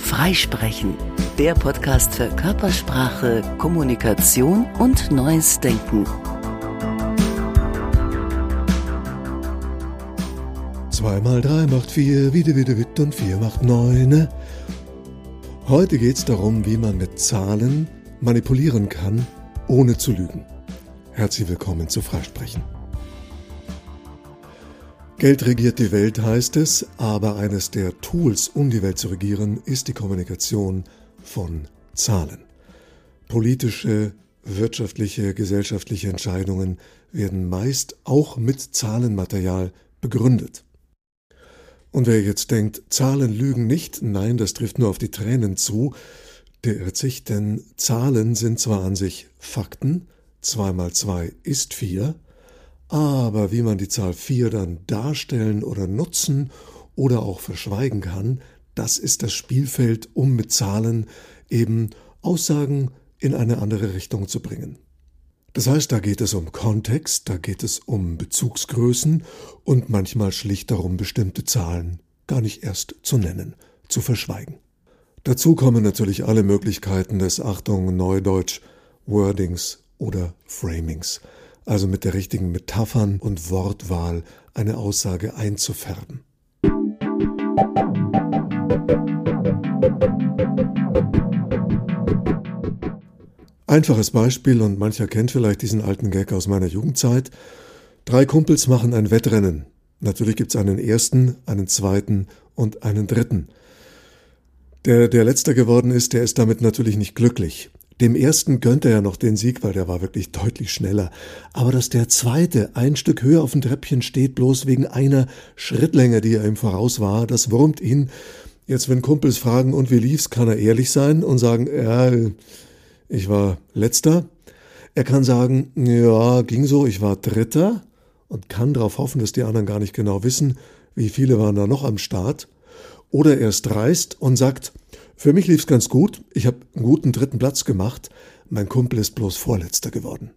Freisprechen, der Podcast für Körpersprache, Kommunikation und neues Denken. Zwei mal drei macht vier, wieder, wieder, wieder und vier macht neun. Heute geht es darum, wie man mit Zahlen manipulieren kann, ohne zu lügen. Herzlich willkommen zu Freisprechen. Geld regiert die Welt heißt es, aber eines der Tools, um die Welt zu regieren, ist die Kommunikation von Zahlen. Politische, wirtschaftliche, gesellschaftliche Entscheidungen werden meist auch mit Zahlenmaterial begründet. Und wer jetzt denkt, Zahlen lügen nicht, nein, das trifft nur auf die Tränen zu, der irrt sich, denn Zahlen sind zwar an sich Fakten, zwei mal zwei ist vier, aber wie man die Zahl 4 dann darstellen oder nutzen oder auch verschweigen kann, das ist das Spielfeld, um mit Zahlen eben Aussagen in eine andere Richtung zu bringen. Das heißt, da geht es um Kontext, da geht es um Bezugsgrößen und manchmal schlicht darum, bestimmte Zahlen gar nicht erst zu nennen, zu verschweigen. Dazu kommen natürlich alle Möglichkeiten des Achtung Neudeutsch Wordings oder Framings also mit der richtigen Metaphern und Wortwahl eine Aussage einzufärben. Einfaches Beispiel und mancher kennt vielleicht diesen alten Gag aus meiner Jugendzeit. Drei Kumpels machen ein Wettrennen. Natürlich gibt es einen ersten, einen zweiten und einen dritten. Der, der letzter geworden ist, der ist damit natürlich nicht glücklich. Dem ersten gönnt er noch den Sieg, weil der war wirklich deutlich schneller. Aber dass der zweite ein Stück höher auf dem Treppchen steht, bloß wegen einer Schrittlänge, die er ihm voraus war, das wurmt ihn. Jetzt, wenn Kumpels fragen, und wie lief's, kann er ehrlich sein und sagen, ja, ich war letzter. Er kann sagen, ja, ging so, ich war dritter und kann darauf hoffen, dass die anderen gar nicht genau wissen, wie viele waren da noch am Start. Oder er ist dreist und sagt, für mich lief's ganz gut. Ich habe einen guten dritten Platz gemacht. Mein Kumpel ist bloß Vorletzter geworden.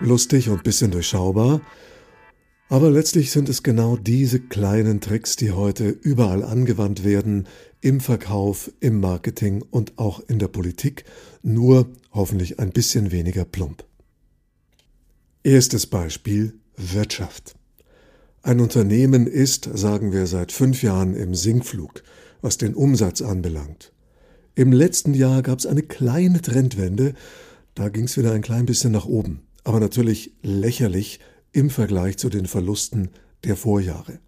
Lustig und bisschen durchschaubar. Aber letztlich sind es genau diese kleinen Tricks, die heute überall angewandt werden, im Verkauf, im Marketing und auch in der Politik, nur hoffentlich ein bisschen weniger plump. Erstes Beispiel Wirtschaft. Ein Unternehmen ist, sagen wir, seit fünf Jahren im Sinkflug, was den Umsatz anbelangt. Im letzten Jahr gab es eine kleine Trendwende, da ging es wieder ein klein bisschen nach oben, aber natürlich lächerlich im Vergleich zu den Verlusten der Vorjahre.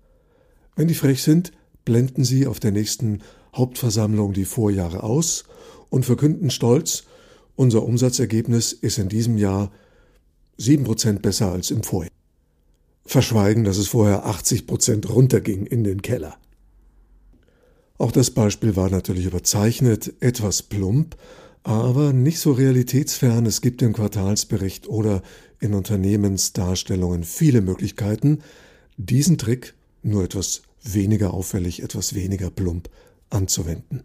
Wenn die frech sind, blenden sie auf der nächsten Hauptversammlung die Vorjahre aus und verkünden stolz, unser Umsatzergebnis ist in diesem Jahr sieben Prozent besser als im Vorjahr verschweigen, dass es vorher 80 Prozent runterging in den Keller. Auch das Beispiel war natürlich überzeichnet, etwas plump, aber nicht so realitätsfern. Es gibt im Quartalsbericht oder in Unternehmensdarstellungen viele Möglichkeiten, diesen Trick nur etwas weniger auffällig, etwas weniger plump anzuwenden.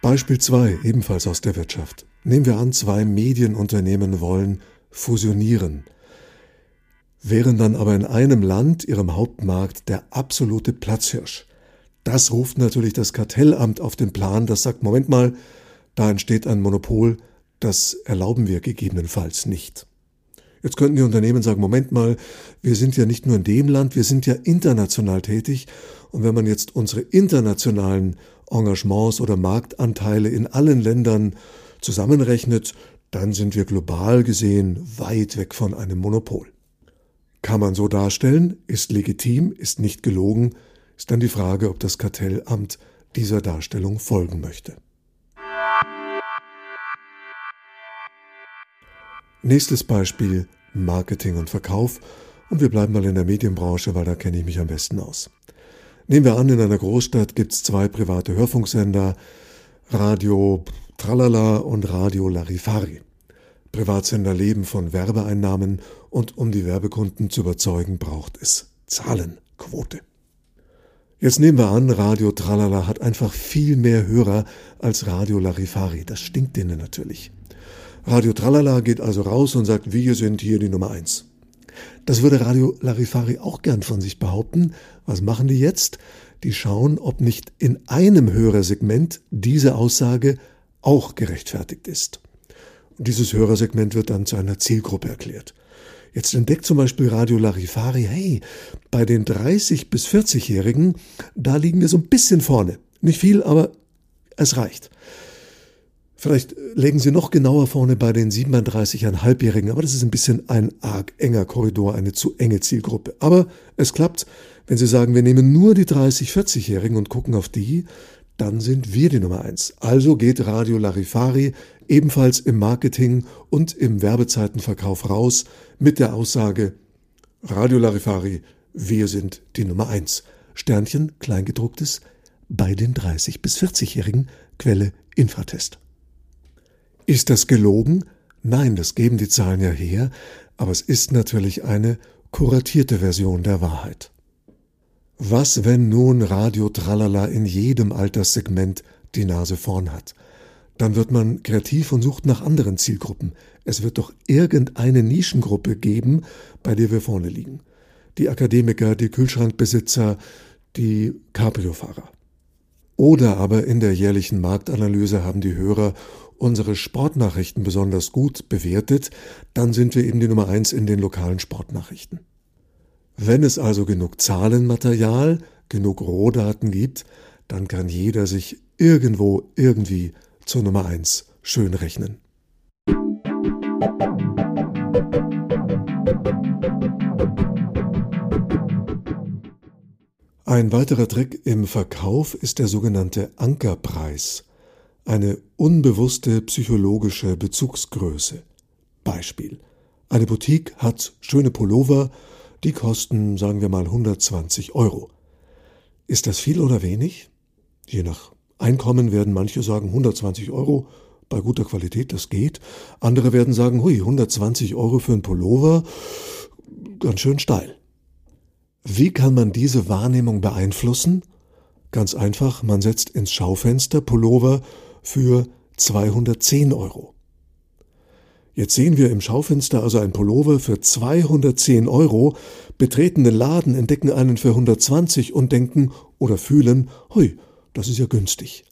Beispiel 2, ebenfalls aus der Wirtschaft. Nehmen wir an, zwei Medienunternehmen wollen fusionieren, wären dann aber in einem Land, ihrem Hauptmarkt, der absolute Platzhirsch. Das ruft natürlich das Kartellamt auf den Plan, das sagt, Moment mal, da entsteht ein Monopol, das erlauben wir gegebenenfalls nicht. Jetzt könnten die Unternehmen sagen, Moment mal, wir sind ja nicht nur in dem Land, wir sind ja international tätig. Und wenn man jetzt unsere internationalen Engagements oder Marktanteile in allen Ländern zusammenrechnet, dann sind wir global gesehen weit weg von einem Monopol. Kann man so darstellen, ist legitim, ist nicht gelogen, ist dann die Frage, ob das Kartellamt dieser Darstellung folgen möchte. Nächstes Beispiel Marketing und Verkauf und wir bleiben mal in der Medienbranche, weil da kenne ich mich am besten aus. Nehmen wir an, in einer Großstadt gibt es zwei private Hörfunksender, Radio Tralala und Radio Larifari. Privatsender leben von Werbeeinnahmen und um die Werbekunden zu überzeugen, braucht es Zahlenquote. Jetzt nehmen wir an, Radio Tralala hat einfach viel mehr Hörer als Radio Larifari. Das stinkt denen natürlich. Radio Tralala geht also raus und sagt, wir sind hier die Nummer eins. Das würde Radio Larifari auch gern von sich behaupten. Was machen die jetzt? Die schauen, ob nicht in einem Hörersegment diese Aussage auch gerechtfertigt ist. Und dieses Hörersegment wird dann zu einer Zielgruppe erklärt. Jetzt entdeckt zum Beispiel Radio Larifari, hey, bei den 30 bis 40-Jährigen, da liegen wir so ein bisschen vorne. Nicht viel, aber es reicht. Vielleicht legen Sie noch genauer vorne bei den 37,5-Jährigen, aber das ist ein bisschen ein arg enger Korridor, eine zu enge Zielgruppe. Aber es klappt, wenn Sie sagen, wir nehmen nur die 30-, 40-Jährigen und gucken auf die, dann sind wir die Nummer eins. Also geht Radio Larifari ebenfalls im Marketing und im Werbezeitenverkauf raus mit der Aussage Radio Larifari, wir sind die Nummer eins. Sternchen, Kleingedrucktes, bei den 30 bis 40-Jährigen, Quelle Infratest. Ist das gelogen? Nein, das geben die Zahlen ja her, aber es ist natürlich eine kuratierte Version der Wahrheit. Was, wenn nun Radio Tralala in jedem Alterssegment die Nase vorn hat? Dann wird man kreativ und sucht nach anderen Zielgruppen. Es wird doch irgendeine Nischengruppe geben, bei der wir vorne liegen. Die Akademiker, die Kühlschrankbesitzer, die Cabrio-Fahrer. Oder aber in der jährlichen Marktanalyse haben die Hörer unsere Sportnachrichten besonders gut bewertet, dann sind wir eben die Nummer eins in den lokalen Sportnachrichten. Wenn es also genug Zahlenmaterial, genug Rohdaten gibt, dann kann jeder sich irgendwo irgendwie zur Nummer eins schön rechnen. Ein weiterer Trick im Verkauf ist der sogenannte Ankerpreis, eine unbewusste psychologische Bezugsgröße. Beispiel. Eine Boutique hat schöne Pullover, die kosten, sagen wir mal, 120 Euro. Ist das viel oder wenig? Je nach Einkommen werden manche sagen 120 Euro, bei guter Qualität, das geht. Andere werden sagen, hui, 120 Euro für einen Pullover, ganz schön steil. Wie kann man diese Wahrnehmung beeinflussen? Ganz einfach, man setzt ins Schaufenster Pullover für 210 Euro. Jetzt sehen wir im Schaufenster also ein Pullover für 210 Euro, betreten den Laden, entdecken einen für 120 und denken oder fühlen, hui, das ist ja günstig.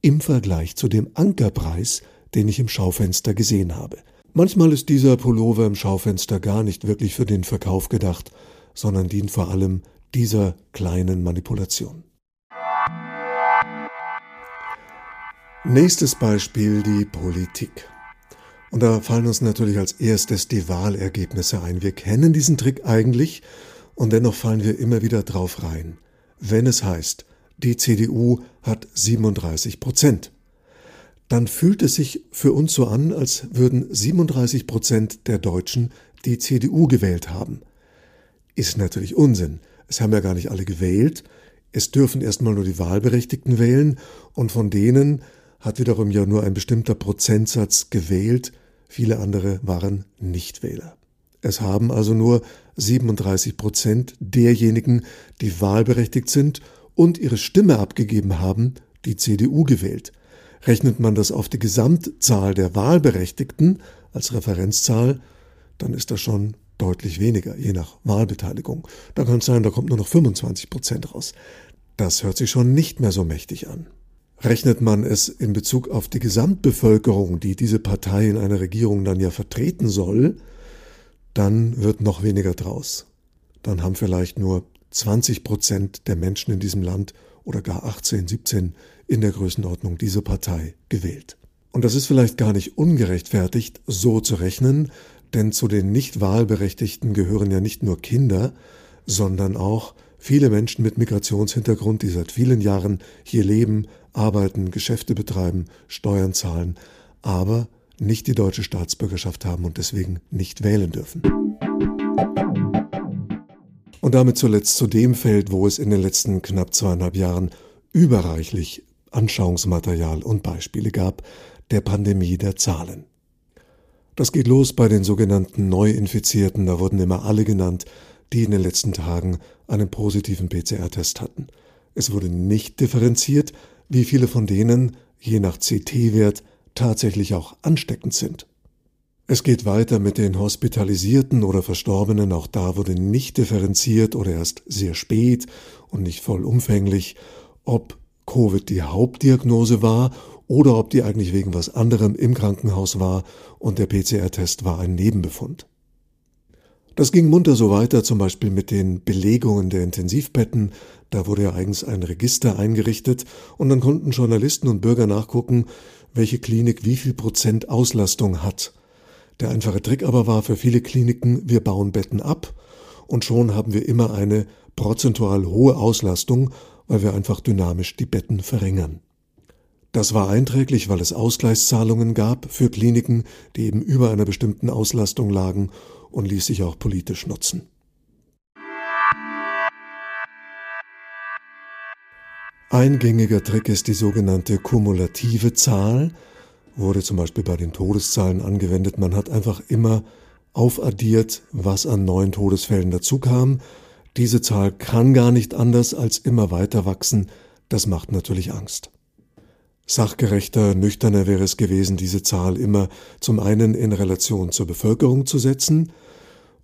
Im Vergleich zu dem Ankerpreis, den ich im Schaufenster gesehen habe. Manchmal ist dieser Pullover im Schaufenster gar nicht wirklich für den Verkauf gedacht, sondern dient vor allem dieser kleinen Manipulation. Nächstes Beispiel die Politik. Und da fallen uns natürlich als erstes die Wahlergebnisse ein. Wir kennen diesen Trick eigentlich und dennoch fallen wir immer wieder drauf rein. Wenn es heißt, die CDU hat 37 Prozent, dann fühlt es sich für uns so an, als würden 37 Prozent der Deutschen die CDU gewählt haben. Ist natürlich Unsinn. Es haben ja gar nicht alle gewählt. Es dürfen erstmal nur die Wahlberechtigten wählen und von denen hat wiederum ja nur ein bestimmter Prozentsatz gewählt, viele andere waren Nichtwähler. Es haben also nur 37 Prozent derjenigen, die wahlberechtigt sind und ihre Stimme abgegeben haben, die CDU gewählt. Rechnet man das auf die Gesamtzahl der Wahlberechtigten als Referenzzahl, dann ist das schon deutlich weniger, je nach Wahlbeteiligung. Da kann es sein, da kommt nur noch 25 Prozent raus. Das hört sich schon nicht mehr so mächtig an. Rechnet man es in Bezug auf die Gesamtbevölkerung, die diese Partei in einer Regierung dann ja vertreten soll, dann wird noch weniger draus. Dann haben vielleicht nur 20 Prozent der Menschen in diesem Land oder gar 18, 17 in der Größenordnung diese Partei gewählt. Und das ist vielleicht gar nicht ungerechtfertigt, so zu rechnen, denn zu den nicht Wahlberechtigten gehören ja nicht nur Kinder, sondern auch viele Menschen mit Migrationshintergrund, die seit vielen Jahren hier leben, arbeiten, Geschäfte betreiben, Steuern zahlen, aber nicht die deutsche Staatsbürgerschaft haben und deswegen nicht wählen dürfen. Und damit zuletzt zu dem Feld, wo es in den letzten knapp zweieinhalb Jahren überreichlich Anschauungsmaterial und Beispiele gab, der Pandemie der Zahlen. Das geht los bei den sogenannten Neuinfizierten, da wurden immer alle genannt, die in den letzten Tagen einen positiven PCR-Test hatten. Es wurde nicht differenziert, wie viele von denen, je nach CT-Wert, tatsächlich auch ansteckend sind. Es geht weiter mit den Hospitalisierten oder Verstorbenen. Auch da wurde nicht differenziert oder erst sehr spät und nicht vollumfänglich, ob Covid die Hauptdiagnose war oder ob die eigentlich wegen was anderem im Krankenhaus war und der PCR-Test war ein Nebenbefund. Das ging munter so weiter, zum Beispiel mit den Belegungen der Intensivbetten. Da wurde ja eigens ein Register eingerichtet und dann konnten Journalisten und Bürger nachgucken, welche Klinik wie viel Prozent Auslastung hat. Der einfache Trick aber war für viele Kliniken, wir bauen Betten ab und schon haben wir immer eine prozentual hohe Auslastung, weil wir einfach dynamisch die Betten verringern. Das war einträglich, weil es Ausgleichszahlungen gab für Kliniken, die eben über einer bestimmten Auslastung lagen und ließ sich auch politisch nutzen. Ein gängiger Trick ist die sogenannte kumulative Zahl, wurde zum Beispiel bei den Todeszahlen angewendet. Man hat einfach immer aufaddiert, was an neuen Todesfällen dazukam. Diese Zahl kann gar nicht anders als immer weiter wachsen. Das macht natürlich Angst. Sachgerechter, nüchterner wäre es gewesen, diese Zahl immer zum einen in Relation zur Bevölkerung zu setzen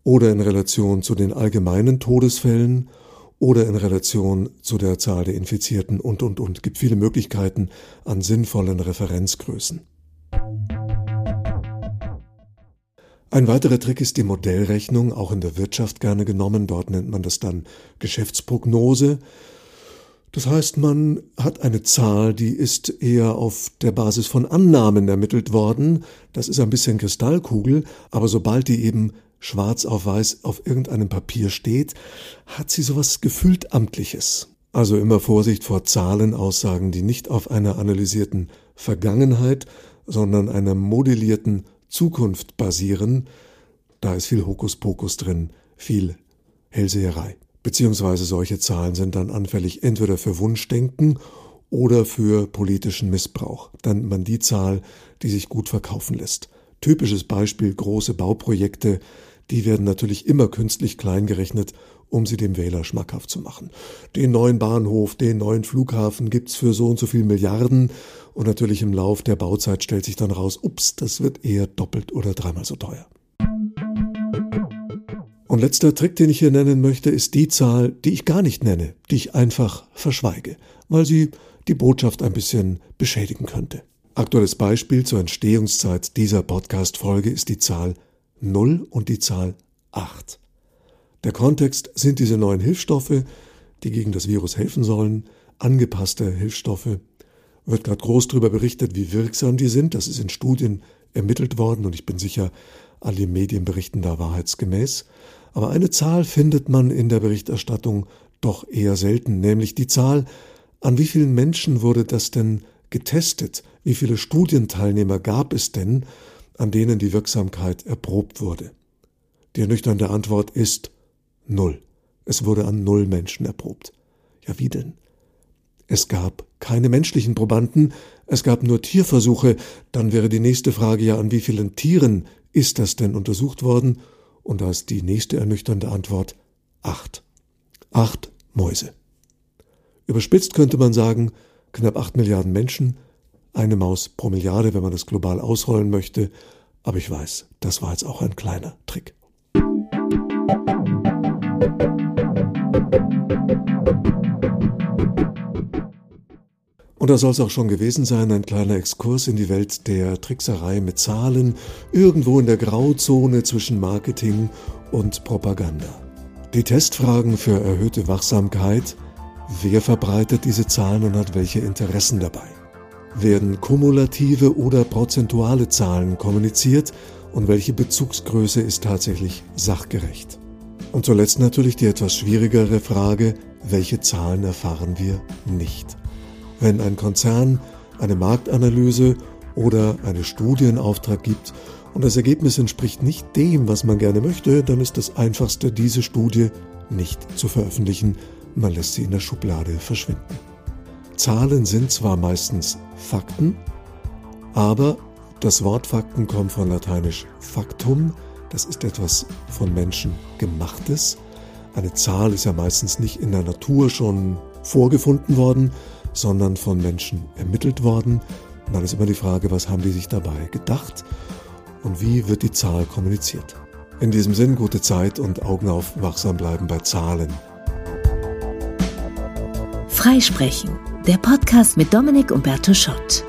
oder in Relation zu den allgemeinen Todesfällen oder in Relation zu der Zahl der Infizierten und, und, und. Gibt viele Möglichkeiten an sinnvollen Referenzgrößen. Ein weiterer Trick ist die Modellrechnung, auch in der Wirtschaft gerne genommen. Dort nennt man das dann Geschäftsprognose. Das heißt, man hat eine Zahl, die ist eher auf der Basis von Annahmen ermittelt worden. Das ist ein bisschen Kristallkugel, aber sobald die eben schwarz auf weiß auf irgendeinem Papier steht, hat sie sowas gefühlt amtliches. Also immer Vorsicht vor Zahlenaussagen, die nicht auf einer analysierten Vergangenheit, sondern einer modellierten Zukunft basieren. Da ist viel Hokuspokus drin, viel Hellseherei. Beziehungsweise solche Zahlen sind dann anfällig entweder für Wunschdenken oder für politischen Missbrauch. Dann man die Zahl, die sich gut verkaufen lässt. Typisches Beispiel große Bauprojekte, die werden natürlich immer künstlich klein gerechnet, um sie dem Wähler schmackhaft zu machen. Den neuen Bahnhof, den neuen Flughafen gibt's für so und so viel Milliarden und natürlich im Lauf der Bauzeit stellt sich dann raus, ups, das wird eher doppelt oder dreimal so teuer. Und letzter Trick, den ich hier nennen möchte, ist die Zahl, die ich gar nicht nenne, die ich einfach verschweige, weil sie die Botschaft ein bisschen beschädigen könnte. Aktuelles Beispiel zur Entstehungszeit dieser Podcast-Folge ist die Zahl 0 und die Zahl 8. Der Kontext sind diese neuen Hilfsstoffe, die gegen das Virus helfen sollen, angepasste Hilfsstoffe. Wird gerade groß darüber berichtet, wie wirksam die sind. Das ist in Studien ermittelt worden und ich bin sicher, alle Medien berichten da wahrheitsgemäß. Aber eine Zahl findet man in der Berichterstattung doch eher selten, nämlich die Zahl, an wie vielen Menschen wurde das denn getestet? Wie viele Studienteilnehmer gab es denn? an denen die Wirksamkeit erprobt wurde? Die ernüchternde Antwort ist null. Es wurde an null Menschen erprobt. Ja, wie denn? Es gab keine menschlichen Probanden, es gab nur Tierversuche, dann wäre die nächste Frage ja, an wie vielen Tieren ist das denn untersucht worden? Und da ist die nächste ernüchternde Antwort acht. Acht Mäuse. Überspitzt könnte man sagen, knapp acht Milliarden Menschen, eine Maus pro Milliarde, wenn man das global ausrollen möchte. Aber ich weiß, das war jetzt auch ein kleiner Trick. Und da soll es auch schon gewesen sein, ein kleiner Exkurs in die Welt der Trickserei mit Zahlen, irgendwo in der Grauzone zwischen Marketing und Propaganda. Die Testfragen für erhöhte Wachsamkeit, wer verbreitet diese Zahlen und hat welche Interessen dabei? Werden kumulative oder prozentuale Zahlen kommuniziert und welche Bezugsgröße ist tatsächlich sachgerecht? Und zuletzt natürlich die etwas schwierigere Frage, welche Zahlen erfahren wir nicht? Wenn ein Konzern eine Marktanalyse oder eine Studie in Auftrag gibt und das Ergebnis entspricht nicht dem, was man gerne möchte, dann ist das Einfachste, diese Studie nicht zu veröffentlichen. Man lässt sie in der Schublade verschwinden. Zahlen sind zwar meistens Fakten, aber das Wort Fakten kommt von lateinisch factum, das ist etwas von Menschen gemachtes. Eine Zahl ist ja meistens nicht in der Natur schon vorgefunden worden, sondern von Menschen ermittelt worden. Und dann ist immer die Frage, was haben die sich dabei gedacht? und wie wird die Zahl kommuniziert. In diesem Sinn gute Zeit und Augen auf, wachsam bleiben bei Zahlen. Freisprechen, der Podcast mit Dominik Umberto Schott.